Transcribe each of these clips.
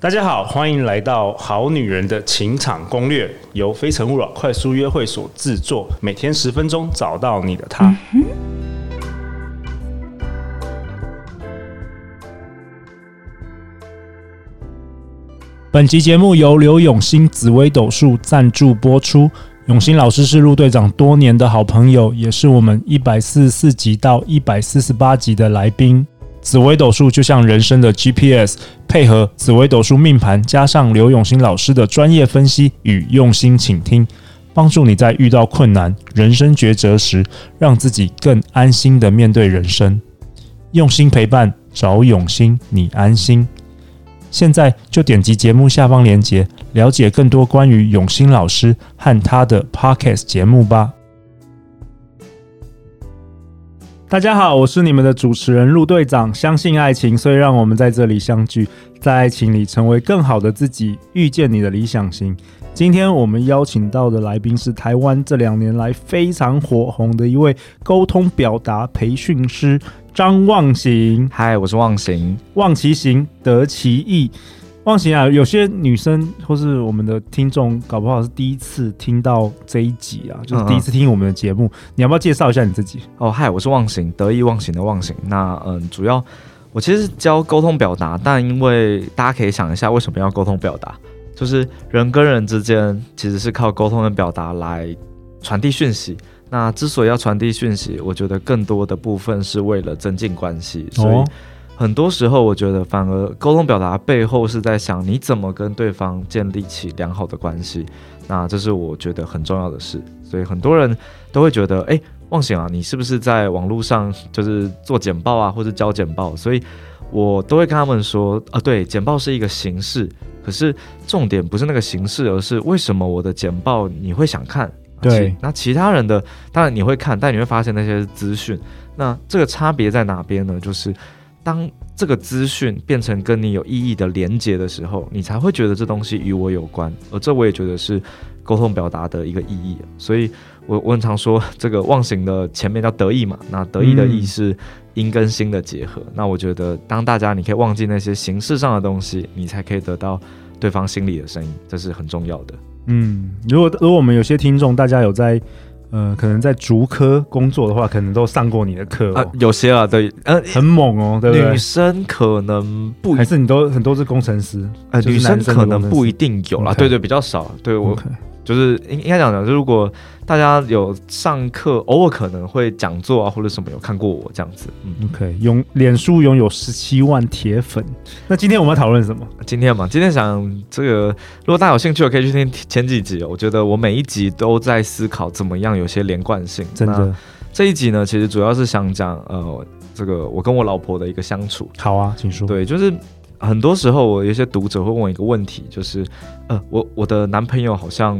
大家好，欢迎来到《好女人的情场攻略》，由非诚勿扰快速约会所制作，每天十分钟，找到你的他。本集节目由刘永新紫薇斗数赞助播出。永新老师是陆队长多年的好朋友，也是我们一百四十四集到一百四十八集的来宾。紫微斗数就像人生的 GPS，配合紫微斗数命盘，加上刘永新老师的专业分析与用心倾听，帮助你在遇到困难、人生抉择时，让自己更安心的面对人生。用心陪伴，找永新，你安心。现在就点击节目下方链接，了解更多关于永新老师和他的 Podcast 节目吧。大家好，我是你们的主持人陆队长。相信爱情，所以让我们在这里相聚，在爱情里成为更好的自己，遇见你的理想型。今天我们邀请到的来宾是台湾这两年来非常火红的一位沟通表达培训师张望行。嗨，我是望行，望其行，得其意。忘形啊，有些女生或是我们的听众，搞不好是第一次听到这一集啊，就是第一次听我们的节目。嗯嗯，你要不要介绍一下你自己？哦，嗨，我是忘形，得意忘形的忘形。那嗯，主要我其实是教沟通表达，但因为大家可以想一下，为什么要沟通表达？就是人跟人之间其实是靠沟通跟表达来传递讯息。那之所以要传递讯息，我觉得更多的部分是为了增进关系，所以。哦很多时候，我觉得反而沟通表达背后是在想你怎么跟对方建立起良好的关系，那这是我觉得很重要的事。所以很多人都会觉得，哎，忘醒啊，你是不是在网络上就是做简报啊，或者交简报？所以我都会跟他们说，啊，对，简报是一个形式，可是重点不是那个形式，而是为什么我的简报你会想看？对，那其他人的当然你会看，但你会发现那些资讯，那这个差别在哪边呢？就是。当这个资讯变成跟你有意义的连接的时候，你才会觉得这东西与我有关，而这我也觉得是沟通表达的一个意义。所以我我很常说，这个忘形的前面叫得意嘛，那得意的意是音跟心的结合。那我觉得，当大家你可以忘记那些形式上的东西，你才可以得到对方心里的声音，这是很重要的。嗯，如果如果我们有些听众，大家有在。呃，可能在竹科工作的话，可能都上过你的课、哦、啊。有些啊，对，呃，很猛哦，对不对？女生可能不，还是你都很多是工程师？呃，女生可能不一定有啦，okay. 对对，比较少。对我。Okay. 就是应应该讲讲，就如果大家有上课，偶尔可能会讲座啊或者什么有看过我这样子。嗯，OK，拥脸书拥有十七万铁粉。那今天我们要讨论什么？今天嘛，今天想这个，如果大家有兴趣，我可以去听前几集。我觉得我每一集都在思考怎么样有些连贯性。真的，这一集呢，其实主要是想讲呃，这个我跟我老婆的一个相处。好啊，请说。对，就是。很多时候，我有些读者会问我一个问题，就是，呃，我我的男朋友好像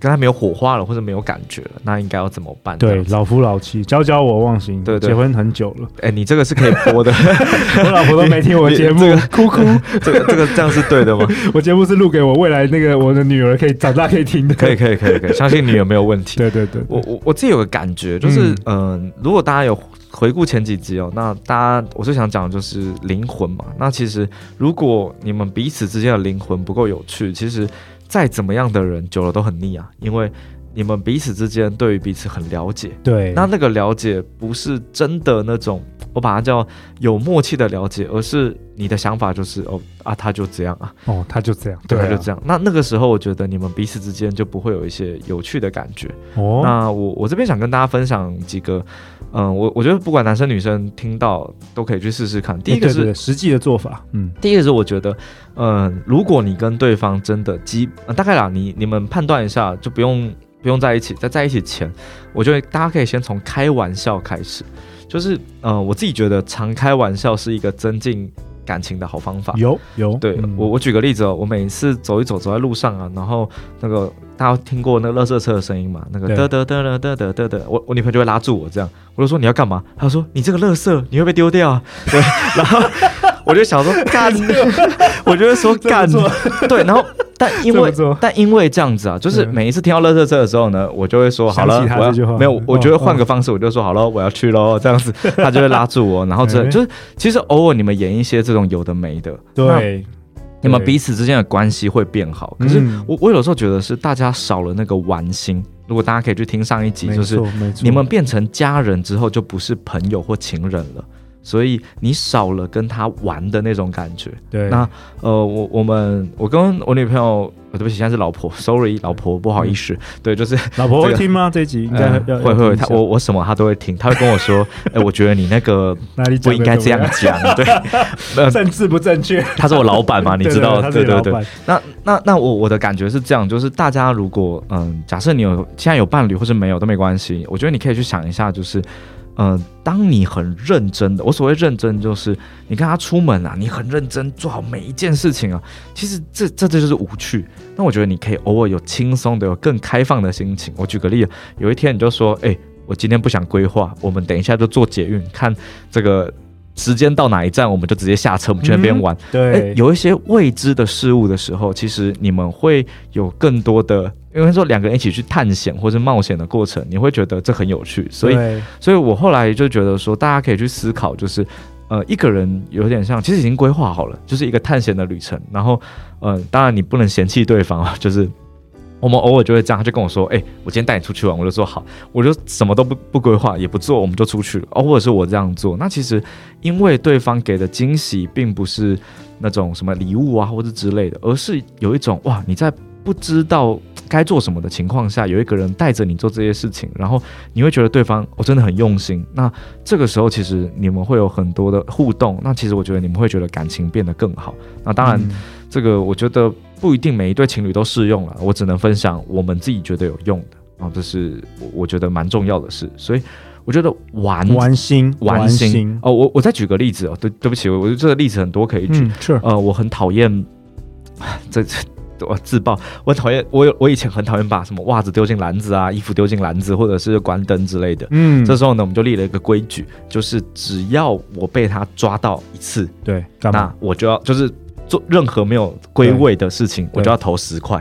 跟他没有火花了，或者没有感觉了，那应该要怎么办？对，老夫老妻，教教我忘形。对对，结婚很久了。哎，你这个是可以播的，我老婆都没听我节目，哭哭。这个这个这样是对的吗？我节目是录给我未来那个我的女儿可以长大可以听的。可以可以可以可以，相信女儿没有问题。对对对，我我我自己有个感觉，就是嗯、呃，如果大家有。回顾前几集哦，那大家我最想讲的就是灵魂嘛。那其实如果你们彼此之间的灵魂不够有趣，其实再怎么样的人久了都很腻啊，因为你们彼此之间对于彼此很了解。对，那那个了解不是真的那种。我把它叫有默契的了解，而是你的想法就是哦啊，他就这样啊，哦，他就这样，对，他就这样。那那个时候，我觉得你们彼此之间就不会有一些有趣的感觉。哦，那我我这边想跟大家分享几个，嗯，我我觉得不管男生女生听到都可以去试试看。第一个是、实际的做法，嗯，第一个是我觉得，嗯，如果你跟对方真的基、呃、大概啦，你你们判断一下，就不用不用在一起，在在一起前，我觉得大家可以先从开玩笑开始。就是，呃，我自己觉得常开玩笑是一个增进感情的好方法。有有，对、嗯、我我举个例子哦，我每次走一走，走在路上啊，然后那个大家听过那个垃圾车的声音嘛？那个嘚嘚嘚嘚嘚嘚嘚，我我女朋友就会拉住我，这样我就说你要干嘛？她说你这个垃圾你会被丢掉啊。对，然后我就想说干，我就会说干，对，然后。但因为但因为这样子啊，就是每一次听到垃圾车的时候呢，我就会说好了，我要没有，我觉得换个方式，我就说好了，我要去喽，这样子，她就会拉住我，然后这 就是其实偶尔你们演一些这种有的没的，对，你们彼此之间的关系会变好。可是我我有时候觉得是大家少了那个玩心。如果大家可以去听上一集，就是你们变成家人之后就不是朋友或情人了。所以你少了跟他玩的那种感觉。对，那呃，我我们我跟我女朋友，对不起，现在是老婆，sorry，老婆，不好意思。对，就是老婆会听吗？这一集应该会会会，她我我什么她都会听，她会跟我说，哎，我觉得你那个不应该这样讲，对，政治不正确。他是我老板嘛，你知道？对对对。那那那我我的感觉是这样，就是大家如果嗯，假设你有现在有伴侣或是没有都没关系，我觉得你可以去想一下，就是。嗯、当你很认真的，我所谓认真就是你看他出门啊，你很认真做好每一件事情啊，其实这这这就是无趣。那我觉得你可以偶尔有轻松的、有更开放的心情。我举个例子，有一天你就说，哎、我今天不想规划，我们等一下就做捷运，看这个时间到哪一站，我们就直接下车，我们去那边玩。嗯、对、欸，有一些未知的事物的时候，其实你们会有更多的。因为说两个人一起去探险或是冒险的过程，你会觉得这很有趣，所以，所以我后来就觉得说，大家可以去思考，就是，呃，一个人有点像，其实已经规划好了，就是一个探险的旅程。然后，呃，当然你不能嫌弃对方啊，就是我们偶尔就会这样，他就跟我说，哎，我今天带你出去玩，我就说好，我就什么都不不规划，也不做，我们就出去了。哦，或者是我这样做，那其实因为对方给的惊喜并不是那种什么礼物啊，或者之类的，而是有一种哇，你在不知道。该做什么的情况下，有一个人带着你做这些事情，然后你会觉得对方我、哦、真的很用心。那这个时候，其实你们会有很多的互动。那其实我觉得你们会觉得感情变得更好。那当然，这个我觉得不一定每一对情侣都适用了。我只能分享我们自己觉得有用的啊，这是我觉得蛮重要的事。所以我觉得玩玩心玩心哦，我我再举个例子哦，对对不起，我觉得这个例子很多可以举。嗯、是呃，我很讨厌 这这。我自爆，我讨厌我有我以前很讨厌把什么袜子丢进篮子啊，衣服丢进篮子，或者是关灯之类的。嗯，这时候呢，我们就立了一个规矩，就是只要我被他抓到一次，对，那我就要就是做任何没有归位的事情，我就要投十块。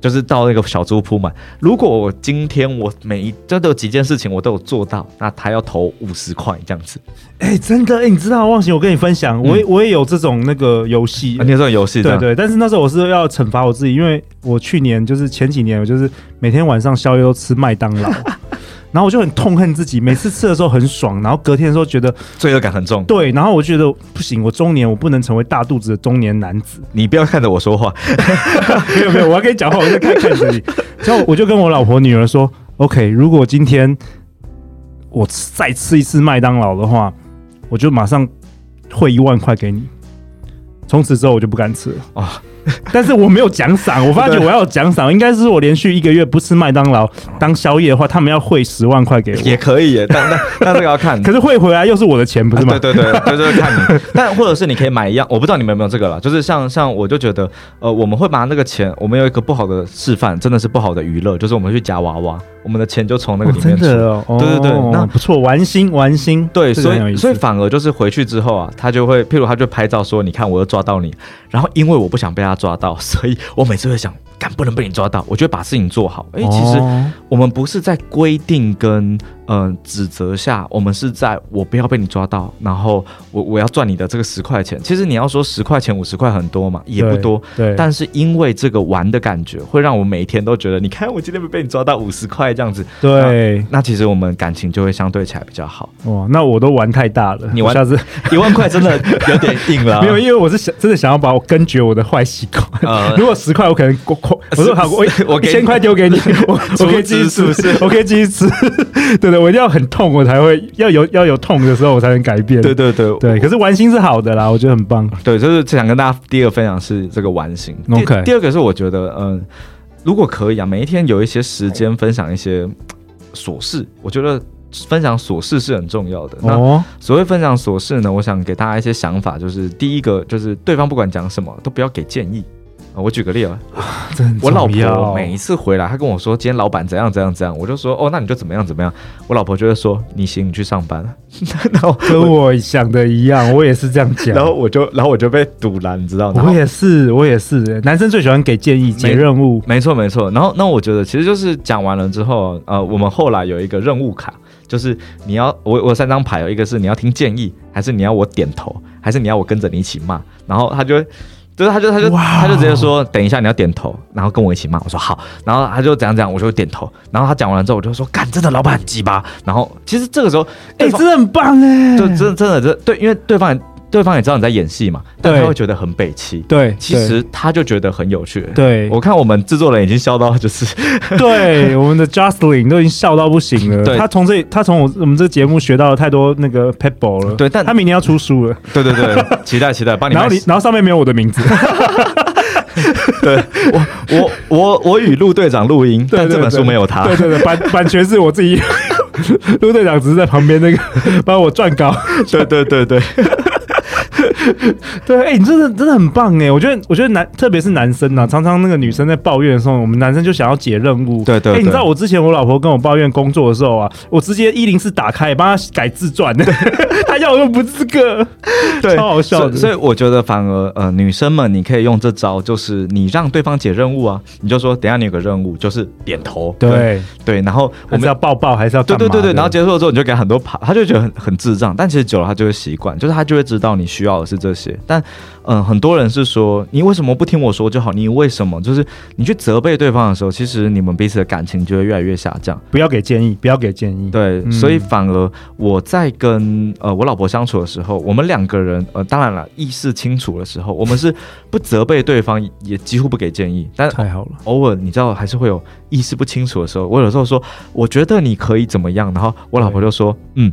就是到那个小猪铺满。如果我今天我每一真的有几件事情我都有做到，那他要投五十块这样子。哎、欸，真的，哎、欸，你知道，忘形，我跟你分享，嗯、我也我也有这种那个游戏，啊、你有这种游戏，对，对对。但是那时候我是要惩罚我自己，因为我去年就是前几年，我就是每天晚上宵夜都吃麦当劳。然后我就很痛恨自己，每次吃的时候很爽，然后隔天的时候觉得罪恶感很重。对，然后我觉得不行，我中年我不能成为大肚子的中年男子。你不要看着我说话，没有没有，我要跟你讲话，我在看看着你。然后我就跟我老婆女儿说：“OK，如果今天我再吃一次麦当劳的话，我就马上汇一万块给你。从此之后我就不敢吃了啊。” 但是我没有奖赏，我发觉我要有奖赏，应该是我连续一个月不吃麦当劳当宵夜的话，他们要汇十万块给我，也可以耶。但但但这个要看，可是汇回来又是我的钱，不是吗？啊、对对对，就是看你。但或者是你可以买一样，我不知道你们有没有这个了，就是像像我就觉得，呃，我们会把那个钱，我们有一个不好的示范，真的是不好的娱乐，就是我们去夹娃娃。我们的钱就从那个里面出，哦哦、对对对，那不错，玩心玩心，对，所以所以反而就是回去之后啊，他就会，譬如他就拍照说，你看我又抓到你，然后因为我不想被他抓到，所以我每次会想。敢不能被你抓到，我就会把事情做好。哎、欸，其实我们不是在规定跟嗯、呃、指责下，我们是在我不要被你抓到，然后我我要赚你的这个十块钱。其实你要说十块钱、五十块很多嘛，也不多。对。对，但是因为这个玩的感觉，会让我每一天都觉得，你看我今天没被你抓到五十块这样子。对那。那其实我们感情就会相对起来比较好。哇，那我都玩太大了。你玩下次 一万块真的有点硬了。没有，因为我是想真的想要把我根绝我的坏习惯。呃、如果十块，我可能过。我说好，我我一千块丢给你，我我可以继续吃，我可以继续吃。对对，我一定要很痛，我才会要有要有痛的时候，我才能改变。对对对对，可是玩心是好的啦，我觉得很棒。对，就是想跟大家第二个分享是这个玩心。OK，第二个是我觉得，嗯，如果可以啊，每一天有一些时间分享一些琐事，我觉得分享琐事是很重要的。那所谓分享琐事呢，我想给大家一些想法，就是第一个就是对方不管讲什么都不要给建议。我举个例啊，我老婆每一次回来，她跟我说今天老板怎样怎样怎样，我就说哦，那你就怎么样怎么样。我老婆就会说你行，你去上班。然后跟我想的一样，我也是这样讲。然后我就，然后我就被堵了，你知道吗？我也是，我也是。男生最喜欢给建议、接任务。没错，没错。然后，那我觉得其实就是讲完了之后，呃，我们后来有一个任务卡，就是你要我我三张牌，有一个是你要听建议，还是你要我点头，还是你要我跟着你一起骂？然后他就会。就是他就他就他就直接说，等一下你要点头，然后跟我一起骂。我说好，然后他就怎样怎样，我就点头。然后他讲完了之后，我就说，干，真的老板很鸡巴。然后其实这个时候，哎、欸，真的很棒哎，就真的真的这对，因为对方。对方也知道你在演戏嘛，但他会觉得很北气。对，其实他就觉得很有趣。对，我看我们制作人已经笑到就是，对，我们的 Justin 都已经笑到不行了。对，他从这他从我我们这节目学到了太多那个 pebble 了。对，但他明年要出书了。对对对，期待期待，帮你。然后你然后上面没有我的名字。对，我我我我与陆队长录音，但这本书没有他。对对对，版版权是我自己，陆队长只是在旁边那个帮我撰稿。对对对对。对，哎、欸，你真的真的很棒哎！我觉得，我觉得男，特别是男生啊，常常那个女生在抱怨的时候，我们男生就想要解任务。对对，对。哎、欸，你知道我之前我老婆跟我抱怨工作的时候啊，我直接一零四打开，帮她改自传，她要的不是这个，对，超好笑的。所以，我觉得反而呃，女生们你可以用这招，就是你让对方解任务啊，你就说等下你有个任务，就是点头。对对，然后我们要抱抱还是要对对对对，然后结束了之后你就给他很多爬，他就觉得很很智障，但其实久了他就会习惯，就是他就会知道你需要的是这些。但嗯，很多人是说，你为什么不听我说就好？你为什么就是你去责备对方的时候，其实你们彼此的感情就会越来越下降。不要给建议，不要给建议。对，嗯、所以反而我在跟呃我老婆相处的时候，我们两个人呃，当然了，意识清楚的时候，我们是不责备对方，也几乎不给建议。但太好了，偶尔你知道还是会有意识不清楚的时候。我有时候说，我觉得你可以怎么样，然后我老婆就说，嗯。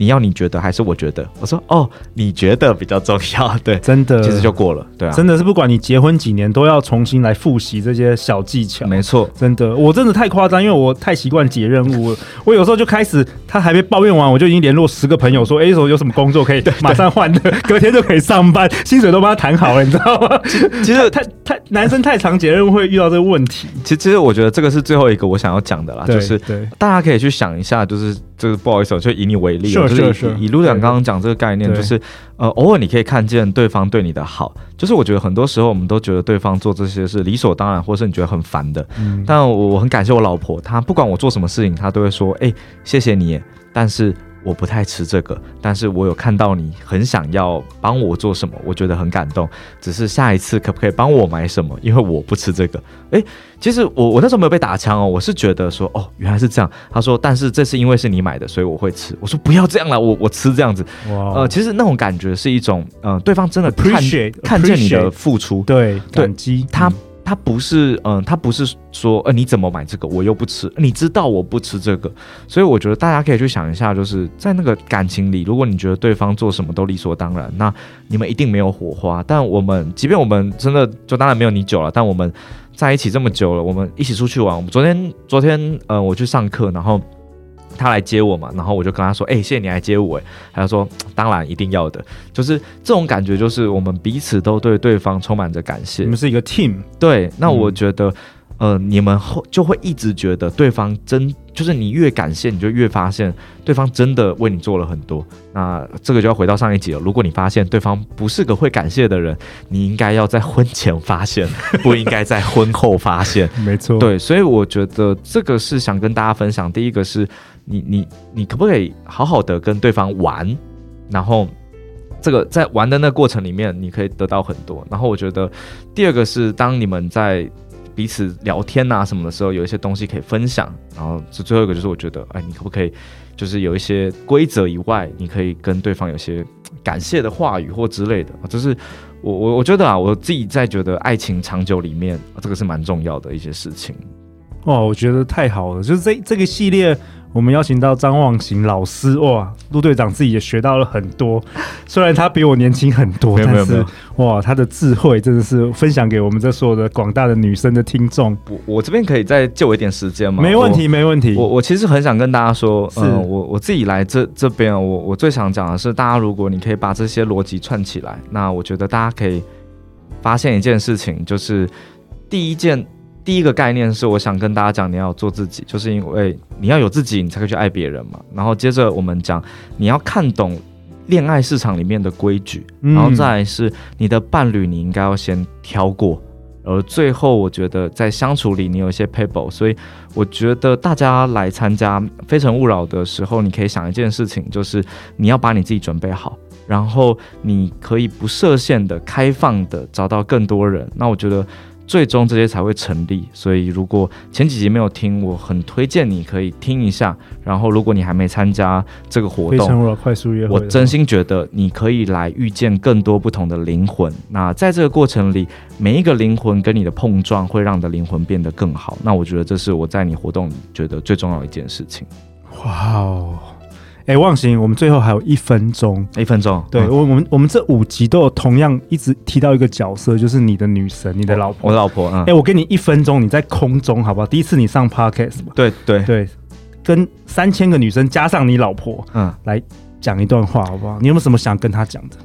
你要你觉得还是我觉得？我说哦，你觉得比较重要，对，真的，其实就过了，对啊，真的是不管你结婚几年，都要重新来复习这些小技巧。没错，真的，我真的太夸张，因为我太习惯解任务了。我有时候就开始，他还没抱怨完，我就已经联络十个朋友说，哎，说有什么工作可以马上换的，隔天就可以上班，薪水都帮他谈好了，你知道吗？其实太太男生太常解任务会遇到这个问题。其实，其实我觉得这个是最后一个我想要讲的啦，就是大家可以去想一下，就是就是不好意思，就以你为例。就是以陆长刚刚讲这个概念，就是呃，偶尔你可以看见对方对你的好，就是我觉得很多时候我们都觉得对方做这些是理所当然，或是你觉得很烦的。嗯，但我我很感谢我老婆，她不管我做什么事情，她都会说，哎，谢谢你。但是。我不太吃这个，但是我有看到你很想要帮我做什么，我觉得很感动。只是下一次可不可以帮我买什么？因为我不吃这个。诶，其实我我那时候没有被打枪哦，我是觉得说哦，原来是这样。他说，但是这是因为是你买的，所以我会吃。我说不要这样了，我我吃这样子。哇，呃，其实那种感觉是一种，嗯、呃，对方真的看 appreciate, 看见你的付出，对，感激他。嗯他不是，嗯，他不是说，呃，你怎么买这个，我又不吃，你知道我不吃这个，所以我觉得大家可以去想一下，就是在那个感情里，如果你觉得对方做什么都理所当然，那你们一定没有火花。但我们，即便我们真的就当然没有你久了，但我们在一起这么久了，我们一起出去玩，我们昨天，昨天，呃，我去上课，然后。他来接我嘛，然后我就跟他说：“哎、欸，谢谢你来接我。”哎，他就说：“当然，一定要的。”就是这种感觉，就是我们彼此都对对方充满着感谢。你们是一个 team，对。那我觉得，嗯、呃，你们后就会一直觉得对方真，就是你越感谢，你就越发现对方真的为你做了很多。那这个就要回到上一集了。如果你发现对方不是个会感谢的人，你应该要在婚前发现，不应该在婚后发现。没错，对。所以我觉得这个是想跟大家分享。第一个是。你你你可不可以好好的跟对方玩？然后这个在玩的那个过程里面，你可以得到很多。然后我觉得第二个是，当你们在彼此聊天啊什么的时候，有一些东西可以分享。然后这最后一个，就是我觉得，哎，你可不可以就是有一些规则以外，你可以跟对方有些感谢的话语或之类的。就是我我我觉得啊，我自己在觉得爱情长久里面，这个是蛮重要的一些事情。哇，我觉得太好了，就是这这个系列。我们邀请到张望行老师，哇，陆队长自己也学到了很多。虽然他比我年轻很多，但是哇，他的智慧真的是分享给我们这所有的广大的女生的听众。我我这边可以再借我一点时间吗？没问题，没问题。我我其实很想跟大家说，嗯，我我自己来这这边，我我最想讲的是，大家如果你可以把这些逻辑串起来，那我觉得大家可以发现一件事情，就是第一件。第一个概念是，我想跟大家讲，你要做自己，就是因为你要有自己，你才可以去爱别人嘛。然后接着我们讲，你要看懂恋爱市场里面的规矩，然后再来是你的伴侣，你应该要先挑过。而最后，我觉得在相处里，你有一些 people，所以我觉得大家来参加《非诚勿扰》的时候，你可以想一件事情，就是你要把你自己准备好。然后你可以不设限的、开放的找到更多人。那我觉得。最终这些才会成立，所以如果前几集没有听，我很推荐你可以听一下。然后，如果你还没参加这个活动，快速约会，我真心觉得你可以来遇见更多不同的灵魂。那在这个过程里，每一个灵魂跟你的碰撞，会让你的灵魂变得更好。那我觉得这是我在你活动里觉得最重要的一件事情。哇哦！哎，忘形，我们最后还有一分钟，一分钟。对，我我们我们这五集都有同样一直提到一个角色，就是你的女神，你的老婆，我的老婆。哎，我给你一分钟，你在空中好不好？第一次你上 podcast 嘛？对对对，跟三千个女生加上你老婆，嗯，来讲一段话好不好？你有没有什么想跟她讲的？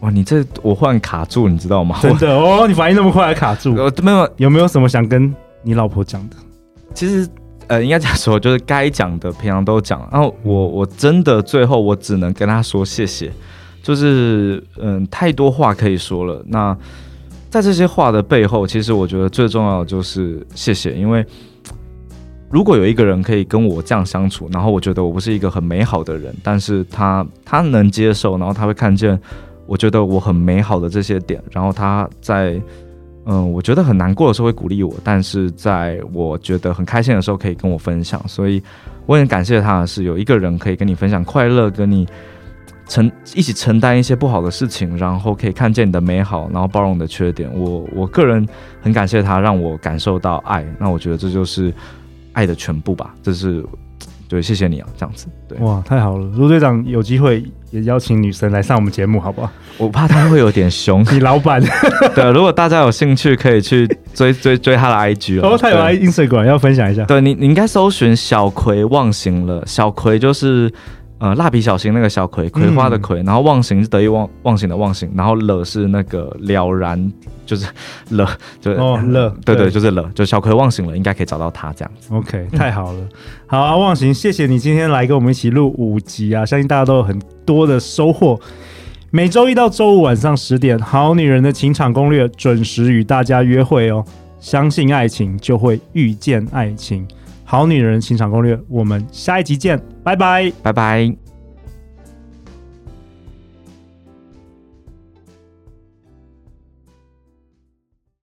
哇，你这我忽然卡住，你知道吗？真的哦，你反应那么快，还卡住？我没有，有没有什么想跟你老婆讲的？其实。呃，应该讲说，就是该讲的平常都讲。然后我我真的最后我只能跟他说谢谢，就是嗯，太多话可以说了。那在这些话的背后，其实我觉得最重要的就是谢谢，因为如果有一个人可以跟我这样相处，然后我觉得我不是一个很美好的人，但是他他能接受，然后他会看见我觉得我很美好的这些点，然后他在。嗯，我觉得很难过的时候会鼓励我，但是在我觉得很开心的时候可以跟我分享，所以我很感谢他是有一个人可以跟你分享快乐，跟你承一起承担一些不好的事情，然后可以看见你的美好，然后包容你的缺点。我我个人很感谢他，让我感受到爱。那我觉得这就是爱的全部吧，这是。对，谢谢你啊，这样子，对，哇，太好了！卢队长有机会也邀请女神来上我们节目，好不好？我怕她会有点凶。你老板，对，如果大家有兴趣，可以去追 追追她的 IG 哦。哦，他有 Instagram 要分享一下。对你，你应该搜寻小葵忘形了。小葵就是。呃，蜡笔小新那个小葵，葵花的葵，嗯、然后忘形是得意忘忘形的忘形，然后了是那个了然，就是了，就哦了，对 对，对就是了，就小葵忘形了，应该可以找到他这样子。OK，太好了，好啊，忘形，谢谢你今天来跟我们一起录五集啊，相信大家都有很多的收获。每周一到周五晚上十点，《好女人的情场攻略》准时与大家约会哦。相信爱情，就会遇见爱情。好女人欣赏攻略，我们下一集见，拜拜，拜拜。